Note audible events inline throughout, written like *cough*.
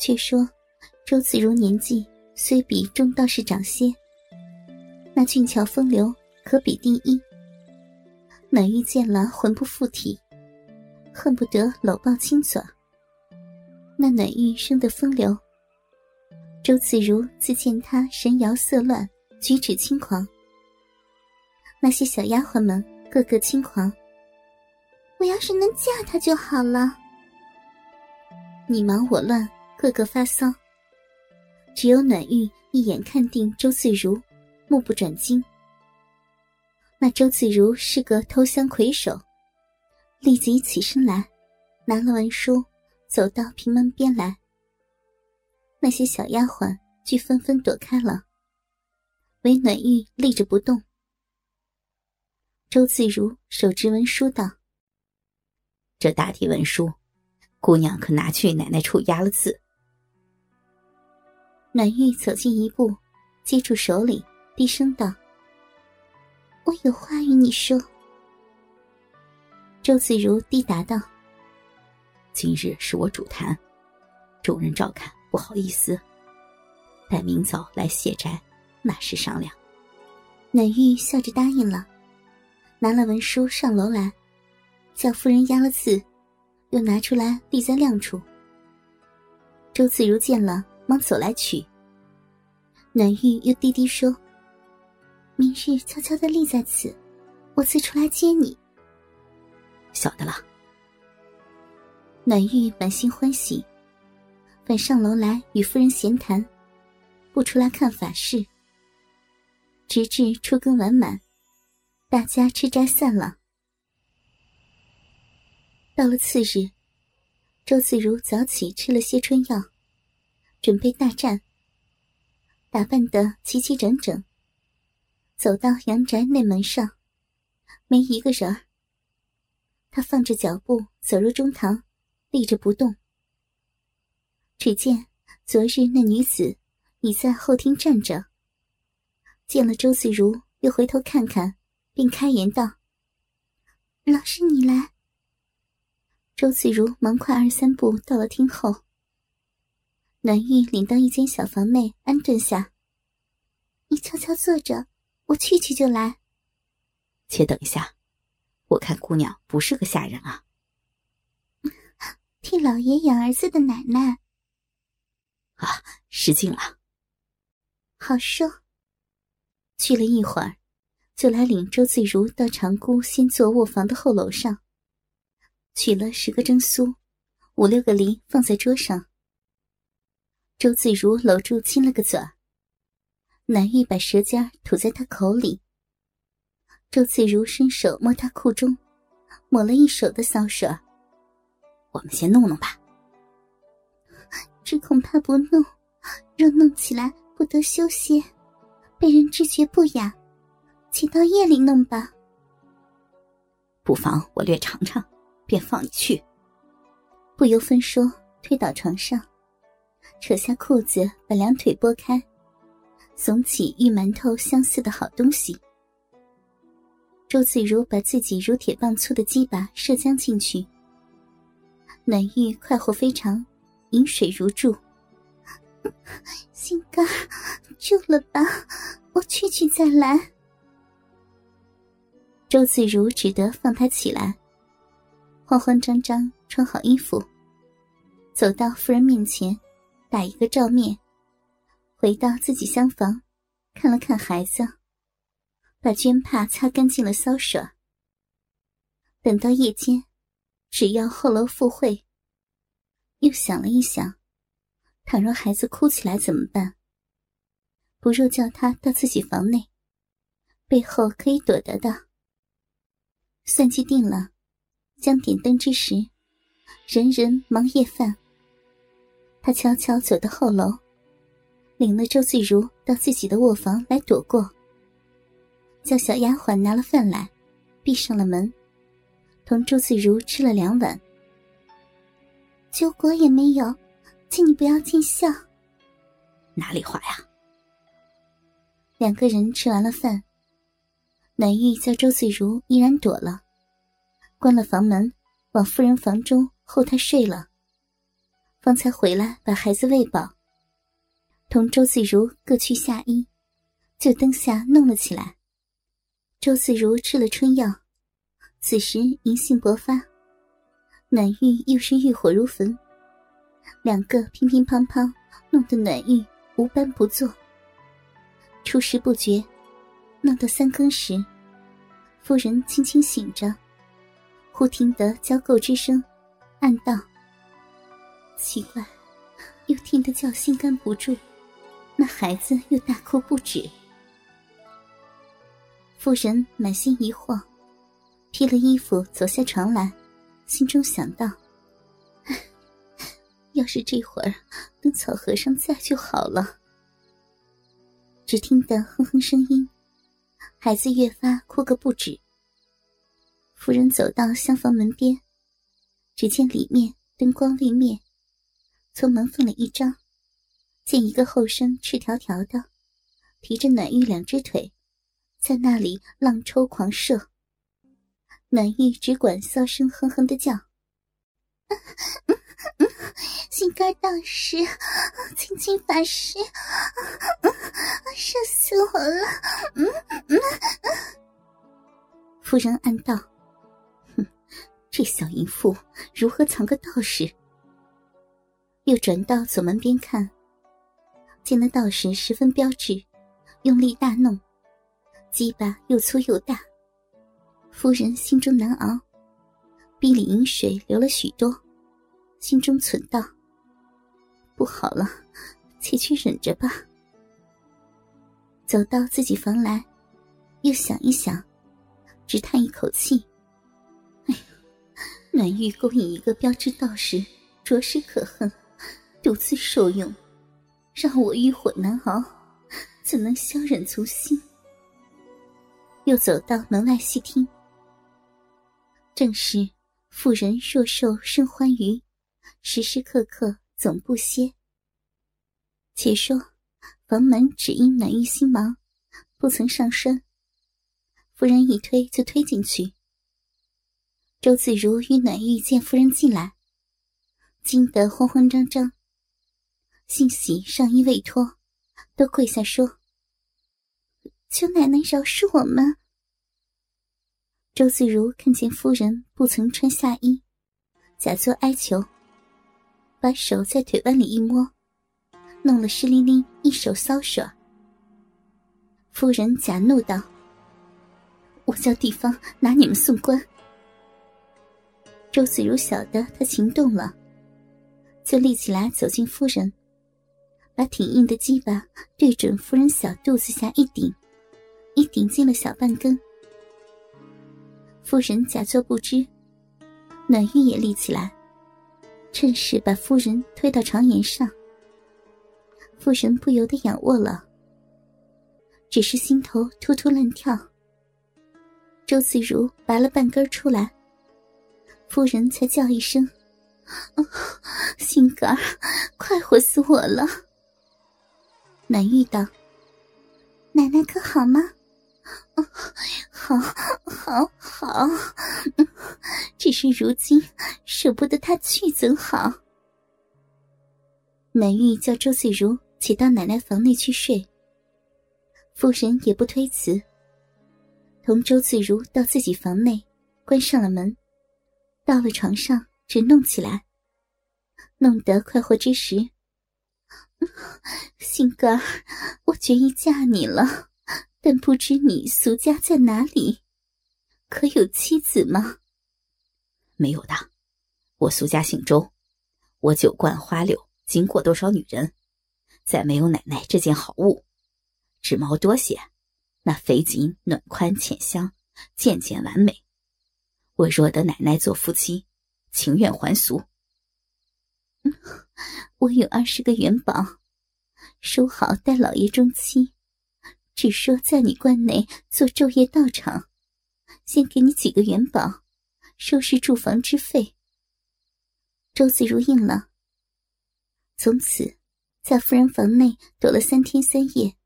却说周子如年纪虽比钟道士长些，那俊俏风流可比第一。暖玉见了魂不附体，恨不得搂抱亲嘴。那暖玉生得风流，周子如自见他神摇色乱，举止轻狂。那些小丫鬟们个个轻狂。我要是能嫁他就好了。你忙我乱，个个发骚。只有暖玉一眼看定周自如，目不转睛。那周自如是个偷香魁首，立即起身来，拿了文书，走到平门边来。那些小丫鬟俱纷纷躲开了，唯暖玉立着不动。周自如手执文书道：“这大体文书，姑娘可拿去奶奶处压了字。”暖玉走近一步，接住手里，低声道。我有话与你说。周子如低答道：“今日是我主坛，众人照看，不好意思。待明早来谢斋，那时商量。”暖玉笑着答应了，拿了文书上楼来，叫夫人压了字，又拿出来立在亮处。周子如见了，忙走来取。暖玉又低低说。明日悄悄的立在此，我自出来接你。晓得了。暖玉满心欢喜，反上楼来与夫人闲谈，不出来看法事。直至初更完满，大家吃斋散了。到了次日，周自如早起吃了些春药，准备大战，打扮得齐齐整整。走到阳宅内门上，没一个人。他放着脚步走入中堂，立着不动。只见昨日那女子已在后厅站着，见了周自如，又回头看看，并开言道：“老师，你来。”周自如忙快二三步到了厅后，暖玉领到一间小房内安顿下，你悄悄坐着。我去去就来。且等一下，我看姑娘不是个下人啊。*laughs* 替老爷养儿子的奶奶。啊，失敬了。好说。去了一会儿，就来领周自如到长姑新做卧房的后楼上，取了十个蒸酥，五六个梨放在桌上。周自如搂住亲了个嘴。南玉把舌尖吐在他口里，周自如伸手摸他裤中，抹了一手的骚水。我们先弄弄吧。只恐怕不弄，若弄起来不得休歇，被人知觉不雅，请到夜里弄吧。不妨我略尝尝，便放你去。不由分说，推倒床上，扯下裤子，把两腿拨开。耸起玉馒头相似的好东西，周自如把自己如铁棒粗的鸡巴射将进去，暖玉快活非常，饮水如注。*laughs* 心肝，救了吧！我去去再来。周自如只得放他起来，慌慌张张穿好衣服，走到夫人面前，打一个照面。回到自己厢房，看了看孩子，把绢帕擦干净了搔水。等到夜间，只要后楼赴会。又想了一想，倘若孩子哭起来怎么办？不若叫他到自己房内，背后可以躲得的。算计定了，将点灯之时，人人忙夜饭。他悄悄走到后楼。领了周自如到自己的卧房来躲过，叫小丫鬟拿了饭来，闭上了门，同周自如吃了两碗，酒果也没有，请你不要见笑。哪里话呀？两个人吃完了饭，暖玉叫周自如依然躲了，关了房门，往夫人房中候她睡了，方才回来把孩子喂饱，同周自如各去下衣，就灯下弄了起来。周自如吃了春药，此时淫性勃发，暖玉又是欲火如焚，两个乒乒乓乓，弄得暖玉无般不作。初时不觉，弄到三更时，夫人轻轻醒着，忽听得交媾之声，暗道：“奇怪，又听得叫心肝不住，那孩子又大哭不止。”妇人满心疑惑，披了衣服走下床来，心中想到：“ *laughs* 要是这会儿等草和尚在就好了。”只听得哼哼声音，孩子越发哭个不止。夫人走到厢房门边，只见里面灯光未灭，从门缝里一张，见一个后生赤条条的，提着暖玉两只腿。在那里浪抽狂射，暖玉只管骚声哼哼的叫：“心肝大师，青青法师，射死我了！”嗯嗯夫人暗道：“哼，这小淫妇如何藏个道士？”又转到左门边看，见那道士十分标致，用力大弄。鸡巴又粗又大，夫人心中难熬，鼻里饮水流了许多，心中忖道：“不好了，且去忍着吧。”走到自己房来，又想一想，只叹一口气：“哎呀，暖玉勾引一个标致道士，着实可恨，独自受用，让我欲火难熬，怎能消忍足心？”又走到门外细听，正是妇人若受甚欢愉，时时刻刻总不歇。且说房门只因暖玉心忙，不曾上栓，夫人一推就推进去。周子如与暖玉见夫人进来，惊得慌慌张张，幸喜上衣未脱，都跪下说。求奶奶饶恕我们。周自如看见夫人不曾穿下衣，假作哀求，把手在腿弯里一摸，弄了湿淋淋一手骚水。夫人假怒道：“我叫地方拿你们送官。”周子如晓得他情动了，就立起来走进夫人，把挺硬的鸡巴对准夫人小肚子下一顶。一顶进了小半根，夫人假作不知，暖玉也立起来，趁势把夫人推到床沿上。夫人不由得仰卧了，只是心头突突乱跳。周子如拔了半根出来，夫人才叫一声：“心肝，快活死我了！”暖玉道：“奶奶可好吗？”好，好，好，只是如今舍不得他去，怎好？南玉叫周翠如且到奶奶房内去睡，夫人也不推辞，同周翠如到自己房内，关上了门，到了床上，只弄起来，弄得快活之时，*laughs* 心肝，我决意嫁你了。但不知你俗家在哪里，可有妻子吗？没有的，我俗家姓周，我酒灌花柳，经过多少女人，再没有奶奶这件好物，指毛多些，那肥颈暖宽浅香，件件完美。我若得奶奶做夫妻，情愿还俗。*laughs* 我有二十个元宝，收好待老爷中期。只说在你关内做昼夜道场，先给你几个元宝，收拾住房之费。周子如应了。从此，在夫人房内躲了三天三夜，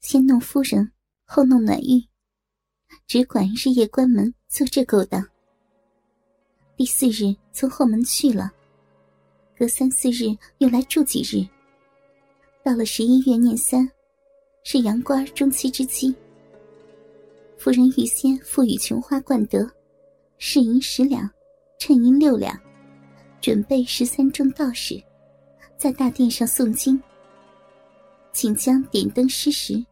先弄夫人，后弄暖玉，只管日夜关门做这勾当。第四日从后门去了，隔三四日又来住几日。到了十一月廿三，是阳官中期之期。夫人预先赋予琼花冠德，饰银十两，衬银六两，准备十三众道士，在大殿上诵经，请将点灯施食。